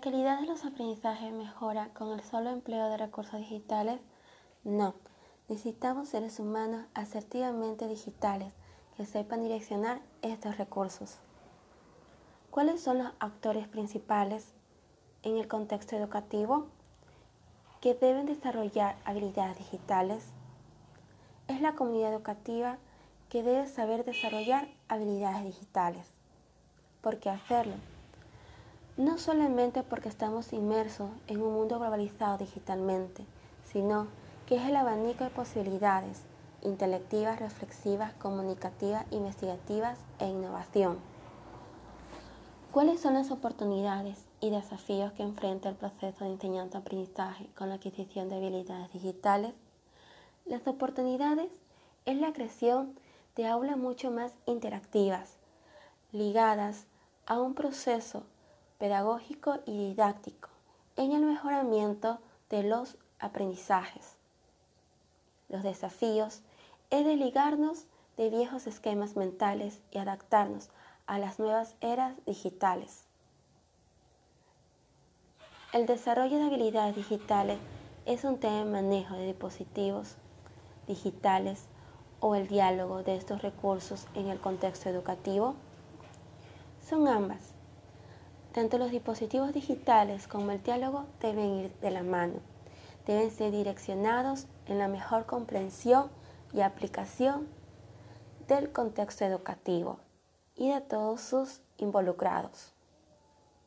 calidad de los aprendizajes mejora con el solo empleo de recursos digitales? No. Necesitamos seres humanos asertivamente digitales que sepan direccionar estos recursos. ¿Cuáles son los actores principales en el contexto educativo que deben desarrollar habilidades digitales? Es la comunidad educativa que debe saber desarrollar habilidades digitales. ¿Por qué hacerlo? No solamente porque estamos inmersos en un mundo globalizado digitalmente, sino que es el abanico de posibilidades intelectivas, reflexivas, comunicativas, investigativas e innovación. ¿Cuáles son las oportunidades y desafíos que enfrenta el proceso de enseñanza-aprendizaje con la adquisición de habilidades digitales? Las oportunidades es la creación de aulas mucho más interactivas, ligadas a un proceso pedagógico y didáctico en el mejoramiento de los aprendizajes. Los desafíos es desligarnos de viejos esquemas mentales y adaptarnos a las nuevas eras digitales. El desarrollo de habilidades digitales es un tema de manejo de dispositivos digitales o el diálogo de estos recursos en el contexto educativo? Son ambas. Tanto los dispositivos digitales como el diálogo deben ir de la mano. Deben ser direccionados en la mejor comprensión y aplicación del contexto educativo y de todos sus involucrados.